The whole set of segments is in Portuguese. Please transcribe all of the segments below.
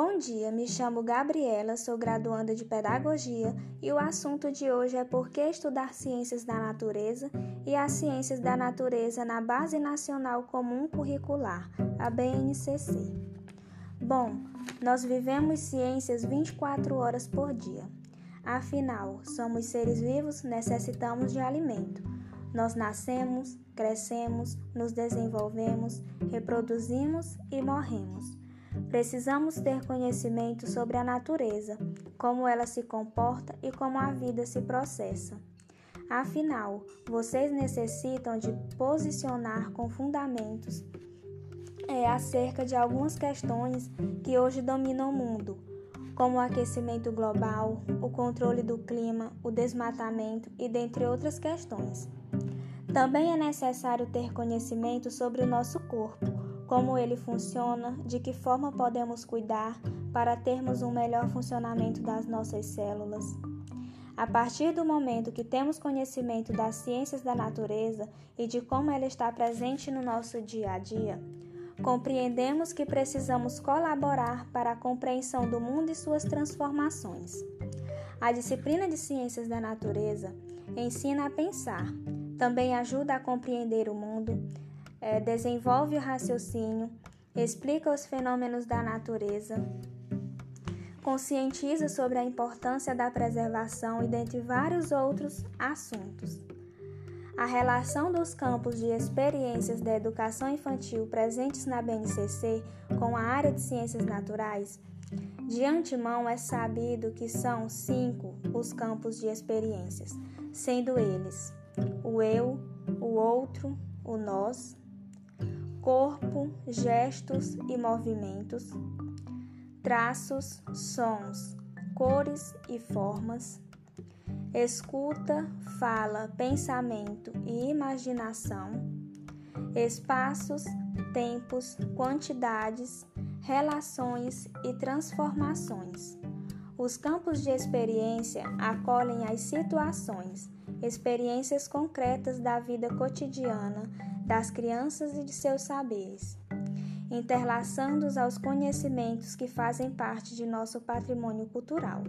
Bom dia, me chamo Gabriela, sou graduanda de Pedagogia e o assunto de hoje é por que estudar ciências da natureza e as ciências da natureza na Base Nacional Comum Curricular, a BNCC. Bom, nós vivemos ciências 24 horas por dia. Afinal, somos seres vivos, necessitamos de alimento. Nós nascemos, crescemos, nos desenvolvemos, reproduzimos e morremos. Precisamos ter conhecimento sobre a natureza, como ela se comporta e como a vida se processa. Afinal, vocês necessitam de posicionar com fundamentos é, acerca de algumas questões que hoje dominam o mundo, como o aquecimento global, o controle do clima, o desmatamento e dentre outras questões. Também é necessário ter conhecimento sobre o nosso corpo como ele funciona, de que forma podemos cuidar para termos um melhor funcionamento das nossas células. A partir do momento que temos conhecimento das ciências da natureza e de como ela está presente no nosso dia a dia, compreendemos que precisamos colaborar para a compreensão do mundo e suas transformações. A disciplina de ciências da natureza ensina a pensar, também ajuda a compreender o mundo, é, desenvolve o raciocínio, explica os fenômenos da natureza, conscientiza sobre a importância da preservação e dentre vários outros assuntos. A relação dos campos de experiências da educação infantil presentes na BNCC com a área de ciências naturais, de antemão é sabido que são cinco os campos de experiências, sendo eles o eu, o outro, o nós, corpo, gestos e movimentos, traços, sons, cores e formas, escuta, fala, pensamento e imaginação, espaços, tempos, quantidades, relações e transformações. Os campos de experiência acolhem as situações, experiências concretas da vida cotidiana das crianças e de seus saberes, interlaçando-os aos conhecimentos que fazem parte de nosso patrimônio cultural,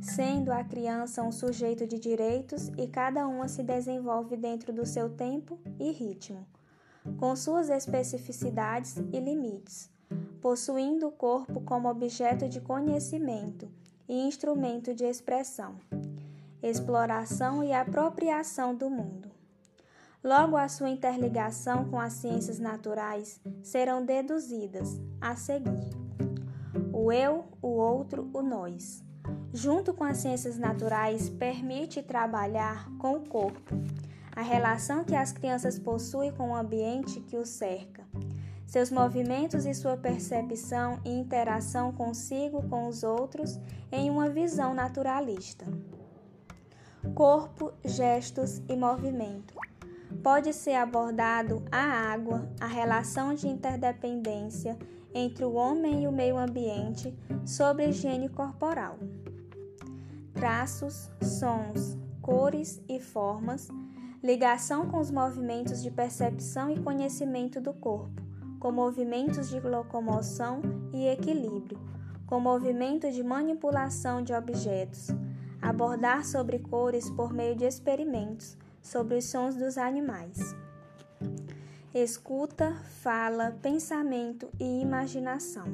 sendo a criança um sujeito de direitos e cada uma se desenvolve dentro do seu tempo e ritmo, com suas especificidades e limites, possuindo o corpo como objeto de conhecimento e instrumento de expressão, exploração e apropriação do mundo. Logo, a sua interligação com as ciências naturais serão deduzidas a seguir: o eu, o outro, o nós. Junto com as ciências naturais, permite trabalhar com o corpo, a relação que as crianças possuem com o ambiente que os cerca, seus movimentos e sua percepção e interação consigo com os outros em uma visão naturalista. Corpo, gestos e movimento pode ser abordado a água, a relação de interdependência entre o homem e o meio ambiente sobre higiene corporal. Traços, sons, cores e formas, ligação com os movimentos de percepção e conhecimento do corpo, com movimentos de locomoção e equilíbrio, com movimento de manipulação de objetos, abordar sobre cores por meio de experimentos sobre os sons dos animais. Escuta, fala, pensamento e imaginação.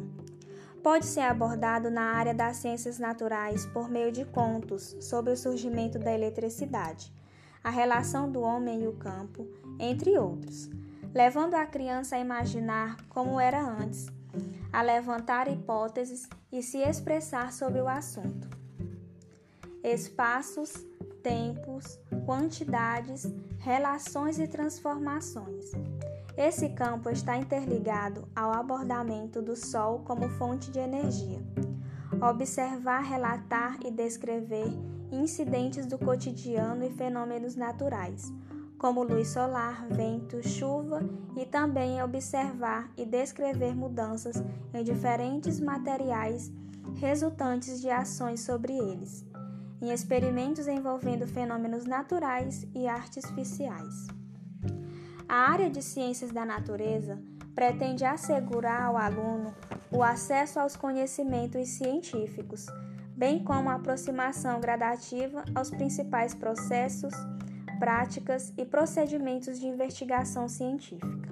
Pode ser abordado na área das ciências naturais por meio de contos sobre o surgimento da eletricidade, a relação do homem e o campo, entre outros, levando a criança a imaginar como era antes, a levantar hipóteses e se expressar sobre o assunto. Espaços, tempos, quantidades, relações e transformações. Esse campo está interligado ao abordamento do Sol como fonte de energia. Observar, relatar e descrever incidentes do cotidiano e fenômenos naturais, como luz solar, vento, chuva, e também observar e descrever mudanças em diferentes materiais resultantes de ações sobre eles em experimentos envolvendo fenômenos naturais e artificiais. A área de ciências da natureza pretende assegurar ao aluno o acesso aos conhecimentos científicos, bem como a aproximação gradativa aos principais processos, práticas e procedimentos de investigação científica.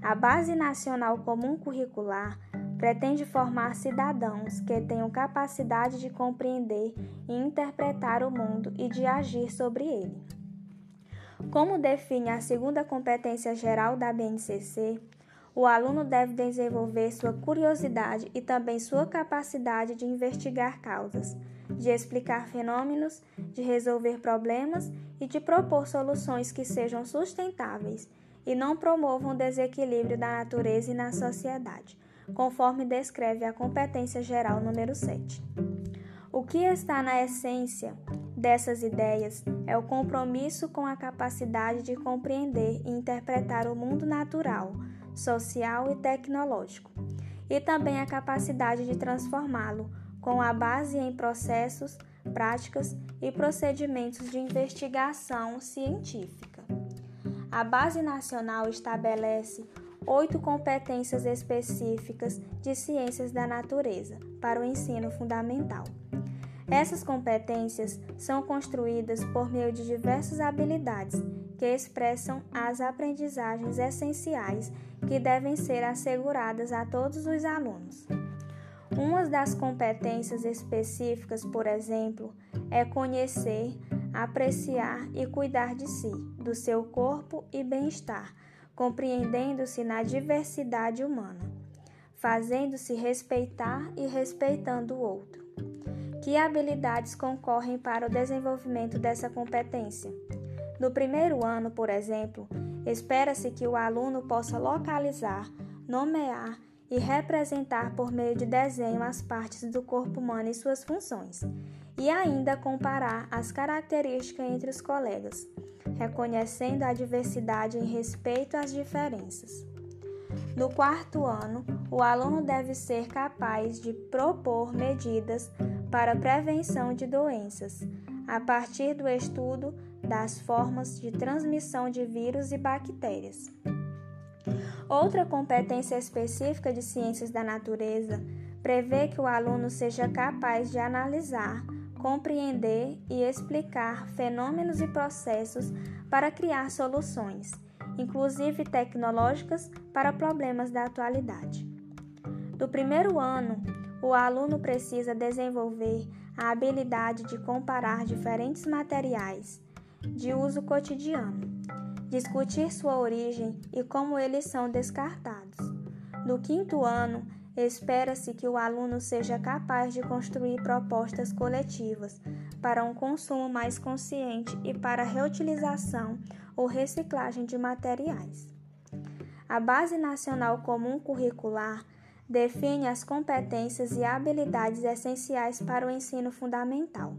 A Base Nacional Comum Curricular pretende formar cidadãos que tenham capacidade de compreender e interpretar o mundo e de agir sobre ele. Como define a segunda competência geral da BNCC, o aluno deve desenvolver sua curiosidade e também sua capacidade de investigar causas, de explicar fenômenos, de resolver problemas e de propor soluções que sejam sustentáveis e não promovam desequilíbrio da natureza e na sociedade, conforme descreve a competência geral número 7. O que está na essência dessas ideias é o compromisso com a capacidade de compreender e interpretar o mundo natural social e tecnológico, e também a capacidade de transformá-lo com a base em processos, práticas e procedimentos de investigação científica. A Base Nacional estabelece oito competências específicas de ciências da natureza para o ensino fundamental. Essas competências são construídas por meio de diversas habilidades que expressam as aprendizagens essenciais que devem ser asseguradas a todos os alunos. Uma das competências específicas, por exemplo, é conhecer, apreciar e cuidar de si, do seu corpo e bem-estar, compreendendo-se na diversidade humana, fazendo-se respeitar e respeitando o outro. Que habilidades concorrem para o desenvolvimento dessa competência? No primeiro ano, por exemplo, espera-se que o aluno possa localizar, nomear e representar por meio de desenho as partes do corpo humano e suas funções, e ainda comparar as características entre os colegas, reconhecendo a diversidade em respeito às diferenças. No quarto ano, o aluno deve ser capaz de propor medidas para prevenção de doenças, a partir do estudo das formas de transmissão de vírus e bactérias. Outra competência específica de ciências da natureza prevê que o aluno seja capaz de analisar, compreender e explicar fenômenos e processos para criar soluções, inclusive tecnológicas, para problemas da atualidade. No primeiro ano, o aluno precisa desenvolver a habilidade de comparar diferentes materiais de uso cotidiano, discutir sua origem e como eles são descartados. No quinto ano, espera-se que o aluno seja capaz de construir propostas coletivas para um consumo mais consciente e para a reutilização ou reciclagem de materiais. A Base Nacional Comum Curricular define as competências e habilidades essenciais para o ensino fundamental.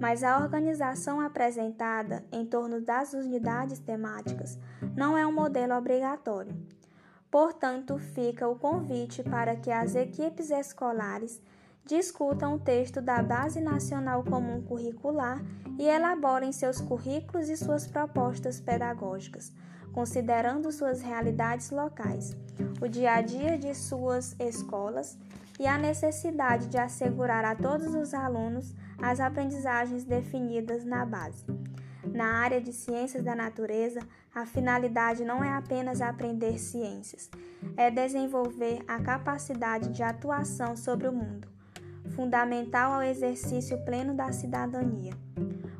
Mas a organização apresentada em torno das unidades temáticas não é um modelo obrigatório. Portanto, fica o convite para que as equipes escolares discutam o texto da Base Nacional Comum Curricular e elaborem seus currículos e suas propostas pedagógicas, considerando suas realidades locais, o dia a dia de suas escolas e a necessidade de assegurar a todos os alunos as aprendizagens definidas na base. Na área de ciências da natureza, a finalidade não é apenas aprender ciências, é desenvolver a capacidade de atuação sobre o mundo, fundamental ao exercício pleno da cidadania.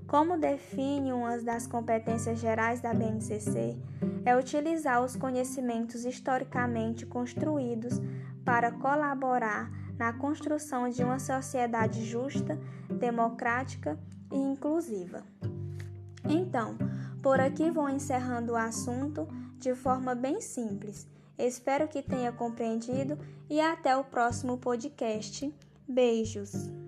Como define uma das competências gerais da BNCC, é utilizar os conhecimentos historicamente construídos para colaborar na construção de uma sociedade justa, democrática e inclusiva. Então, por aqui vou encerrando o assunto de forma bem simples. Espero que tenha compreendido e até o próximo podcast. Beijos!